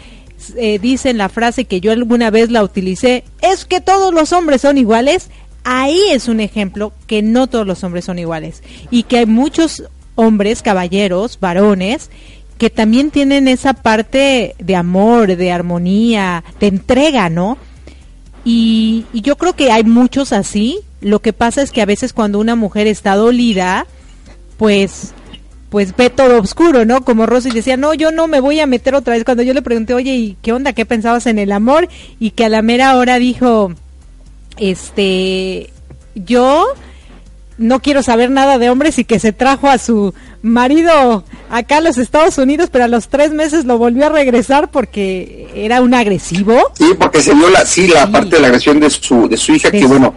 eh, dicen la frase que yo alguna vez la utilicé, es que todos los hombres son iguales, ahí es un ejemplo que no todos los hombres son iguales. Y que hay muchos hombres, caballeros, varones, que también tienen esa parte de amor, de armonía, de entrega, ¿no? Y, yo creo que hay muchos así. Lo que pasa es que a veces cuando una mujer está dolida, pues pues ve todo oscuro, ¿no? Como Rosy decía, no, yo no me voy a meter otra vez. Cuando yo le pregunté, oye, ¿y qué onda? ¿Qué pensabas en el amor? Y que a la mera hora dijo, este, yo no quiero saber nada de hombres y que se trajo a su marido acá a los Estados Unidos, pero a los tres meses lo volvió a regresar porque era un agresivo. Sí, porque se vio la, sí, la parte de la agresión de su, de su hija, que bueno,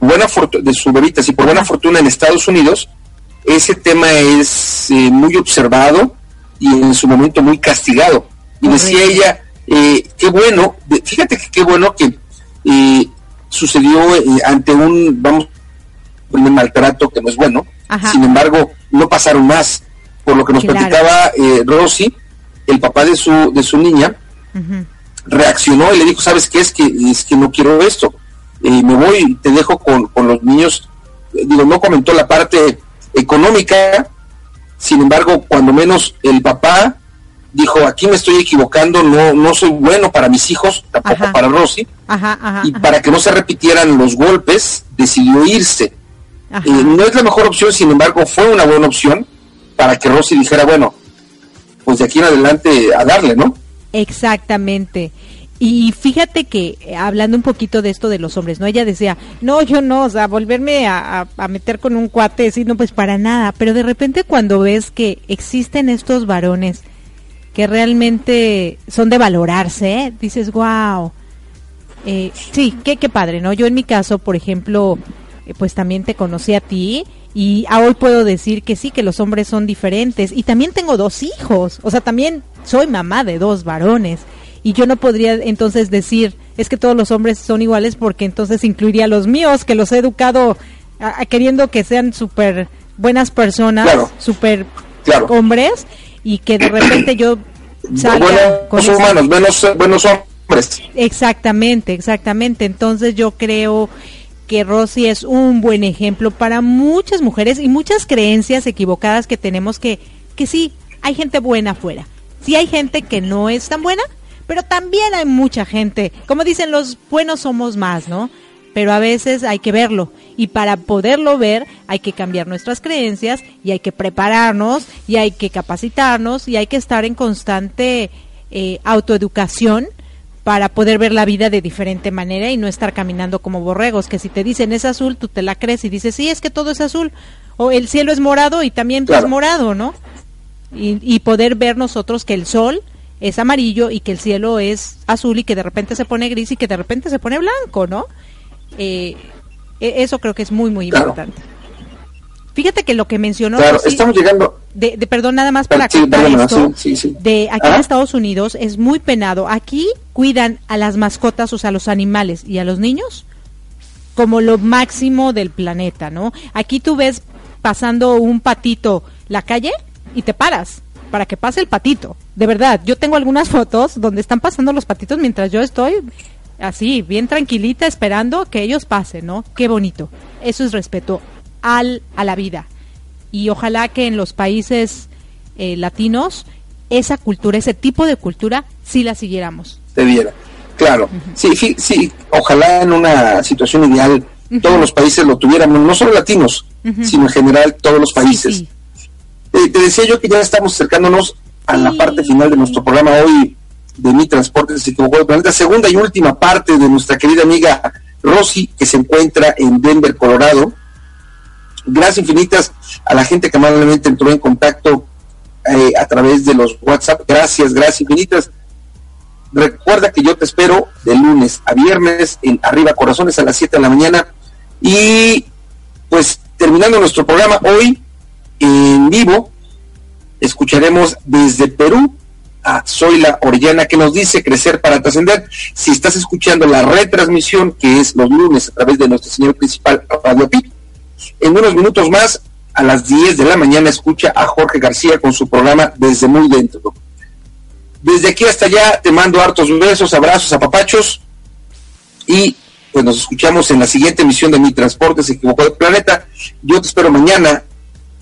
buena de su bebita, sí, por buena fortuna en Estados Unidos, ese tema es eh, muy observado y en su momento muy castigado. Y decía ella, eh, qué bueno, fíjate que qué bueno que eh, sucedió ante un, vamos, un maltrato que no es bueno, sin embargo, no pasaron más. Por lo que nos platicaba Rosy, el papá de su, de su niña, reaccionó y le dijo, ¿sabes qué? Es que, es que no quiero esto. me voy, te dejo con, con los niños. Digo, no comentó la parte económica. Sin embargo, cuando menos el papá dijo, aquí me estoy equivocando, no, no soy bueno para mis hijos, tampoco para Rosy, y para que no se repitieran los golpes, decidió irse. Eh, no es la mejor opción, sin embargo, fue una buena opción para que Rosy dijera, bueno, pues de aquí en adelante a darle, ¿no? Exactamente. Y fíjate que, eh, hablando un poquito de esto de los hombres, ¿no? Ella decía, no, yo no, o sea, volverme a, meter con un cuate, sí, no, pues para nada. Pero de repente cuando ves que existen estos varones que realmente son de valorarse, ¿eh? dices, wow. Eh, sí, qué, qué padre, ¿no? Yo en mi caso, por ejemplo, pues también te conocí a ti y hoy puedo decir que sí, que los hombres son diferentes. Y también tengo dos hijos, o sea, también soy mamá de dos varones y yo no podría entonces decir es que todos los hombres son iguales porque entonces incluiría a los míos que los he educado queriendo que sean súper buenas personas, súper hombres y que de repente yo salga con humanos, menos buenos hombres. Exactamente, exactamente. Entonces yo creo que Rosy es un buen ejemplo para muchas mujeres y muchas creencias equivocadas que tenemos que que sí, hay gente buena afuera. Sí hay gente que no es tan buena, pero también hay mucha gente, como dicen, los buenos somos más, ¿no? Pero a veces hay que verlo y para poderlo ver hay que cambiar nuestras creencias y hay que prepararnos y hay que capacitarnos y hay que estar en constante eh, autoeducación para poder ver la vida de diferente manera y no estar caminando como borregos, que si te dicen es azul, tú te la crees y dices, sí, es que todo es azul, o el cielo es morado y también es morado, ¿no? Y, y, poder ver nosotros que el sol es amarillo y que el cielo es azul y que de repente se pone gris y que de repente se pone blanco, ¿no? Eh, e, eso creo que es muy, muy importante. Fíjate que lo que mencionó... Claro, estamos llegando... De, perdón, nada más para sí, esto, de aquí en Estados Unidos es muy penado. Aquí cuidan a las mascotas, o sea, a los animales y a los niños como lo máximo del planeta, ¿no? Aquí tú ves pasando un patito la calle y te paras para que pase el patito. De verdad, yo tengo algunas fotos donde están pasando los patitos mientras yo estoy así, bien tranquilita, esperando que ellos pasen, ¿no? Qué bonito. Eso es respeto al, a la vida. Y ojalá que en los países eh, latinos esa cultura, ese tipo de cultura, sí la siguiéramos. Debiera, claro. Sí, sí, sí, ojalá en una situación ideal todos los países lo tuviéramos, no solo latinos, sino en general todos los países. Eh, te decía yo que ya estamos acercándonos a la parte final de nuestro programa hoy de Mi Transporte se equivocó de planeta, segunda y última parte de nuestra querida amiga Rosy, que se encuentra en Denver, Colorado. Gracias infinitas a la gente que amablemente entró en contacto eh, a través de los WhatsApp. Gracias, gracias infinitas. Recuerda que yo te espero de lunes a viernes en Arriba Corazones a las 7 de la mañana. Y pues terminando nuestro programa hoy en vivo, escucharemos desde Perú a Zoila Orellana que nos dice crecer para trascender. Si estás escuchando la retransmisión que es los lunes a través de nuestro señor principal Radio Pit, en unos minutos más, a las 10 de la mañana, escucha a Jorge García con su programa Desde Muy Dentro. Desde aquí hasta allá te mando hartos besos, abrazos, apapachos y pues nos escuchamos en la siguiente emisión de Mi Transporte se equivocó de planeta. Yo te espero mañana,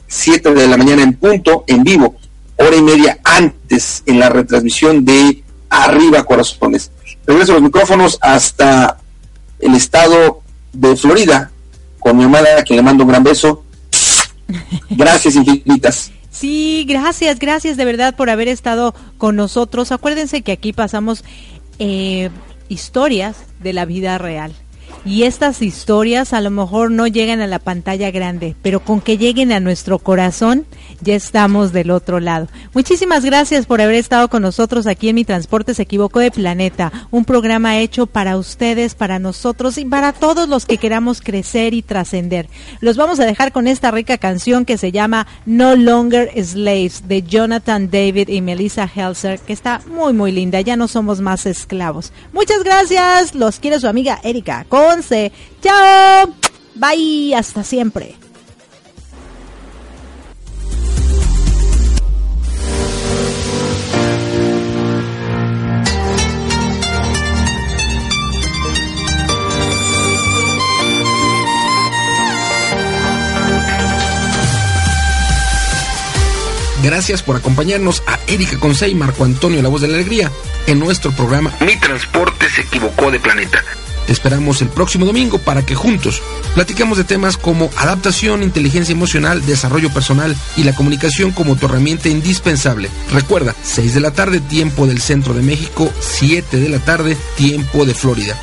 7 de la mañana en punto, en vivo hora y media antes en la retransmisión de Arriba Corazones. Regreso los micrófonos hasta el estado de Florida con mi amada, a quien le mando un gran beso. Gracias infinitas. Sí, gracias, gracias de verdad por haber estado con nosotros. Acuérdense que aquí pasamos eh, historias de la vida real. Y estas historias a lo mejor no llegan a la pantalla grande, pero con que lleguen a nuestro corazón, ya estamos del otro lado. Muchísimas gracias por haber estado con nosotros aquí en Mi Transporte se equivocó de planeta, un programa hecho para ustedes, para nosotros y para todos los que queramos crecer y trascender. Los vamos a dejar con esta rica canción que se llama No Longer Slaves de Jonathan David y Melissa Helser, que está muy muy linda, ya no somos más esclavos. Muchas gracias, los quiere su amiga Erika. Chao. Bye. Hasta siempre. Gracias por acompañarnos a Erika Consey y Marco Antonio La Voz de la Alegría en nuestro programa Mi Transporte se equivocó de planeta esperamos el próximo domingo para que juntos platiquemos de temas como adaptación, inteligencia emocional, desarrollo personal y la comunicación como tu herramienta indispensable. Recuerda, 6 de la tarde, tiempo del centro de México, 7 de la tarde, tiempo de Florida.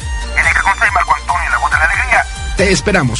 Marco Antonio, la voz de la alegría. Te esperamos.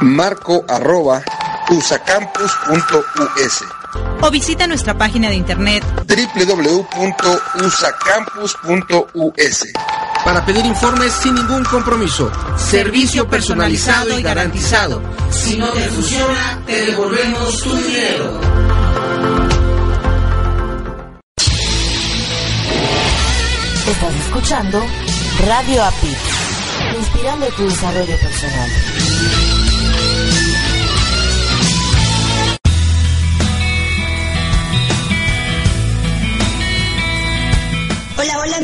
Marco arroba usacampus.us o visita nuestra página de internet www.usacampus.us para pedir informes sin ningún compromiso. Servicio personalizado y garantizado. Si no te funciona, te devolvemos tu dinero. Estás escuchando Radio API, inspirando tu desarrollo personal. Hola, hola